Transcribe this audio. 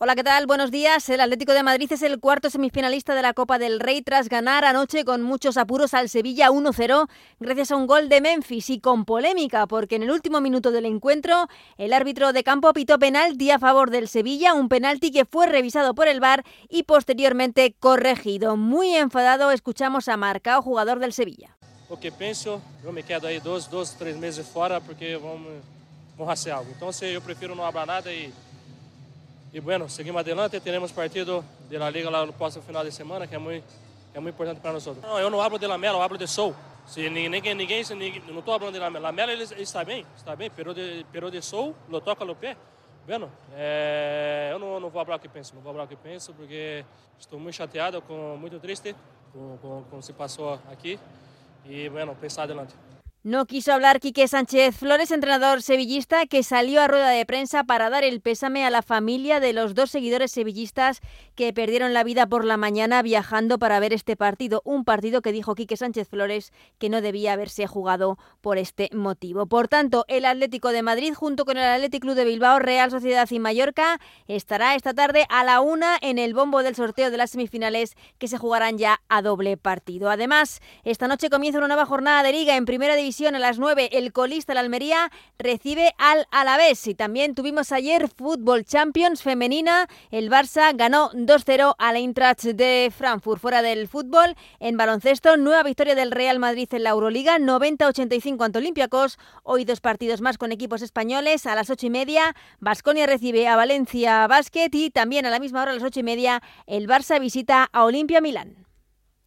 Hola, ¿qué tal? Buenos días. El Atlético de Madrid es el cuarto semifinalista de la Copa del Rey tras ganar anoche con muchos apuros al Sevilla 1-0 gracias a un gol de Memphis y con polémica porque en el último minuto del encuentro el árbitro de campo pitó penalti a favor del Sevilla, un penalti que fue revisado por el VAR y posteriormente corregido. Muy enfadado escuchamos a Marcao, jugador del Sevilla. O que pienso, yo me quedo ahí dos, dos, tres meses fuera porque vamos a hacer algo. Entonces yo prefiero no hablar nada y E bueno, seguimos adelante, teremos partido de la Liga lá no próximo final de semana, que é muito, é muito importante para nós. Não, eu não hablo de Lamela, eu hablo de Sou. Se ninguém, ninguém, ninguém não estou falando de Lamela. Lamela ele, está bem, está bem, pero de, pero de Sou, lo toca no pé. Bueno, é, eu não, não vou falar o que penso, não vou falar o que penso, porque estou muito chateado, com, muito triste com o que se passou aqui. E, bueno, pensar adelante. No quiso hablar Quique Sánchez Flores, entrenador sevillista, que salió a rueda de prensa para dar el pésame a la familia de los dos seguidores sevillistas que perdieron la vida por la mañana viajando para ver este partido. Un partido que dijo Quique Sánchez Flores que no debía haberse jugado por este motivo. Por tanto, el Atlético de Madrid, junto con el Atlético Club de Bilbao, Real Sociedad y Mallorca, estará esta tarde a la una en el bombo del sorteo de las semifinales que se jugarán ya a doble partido. Además, esta noche comienza una nueva jornada de liga en primera a las 9 el colista la Almería recibe al Alavés y también tuvimos ayer Fútbol Champions femenina. El Barça ganó 2-0 al Eintracht de Frankfurt. Fuera del fútbol, en baloncesto, nueva victoria del Real Madrid en la Euroliga, 90-85 ante Olympiacos. Hoy dos partidos más con equipos españoles a las 8 y media. Basconia recibe a Valencia Basket y también a la misma hora a las 8 y media el Barça visita a Olimpia Milán.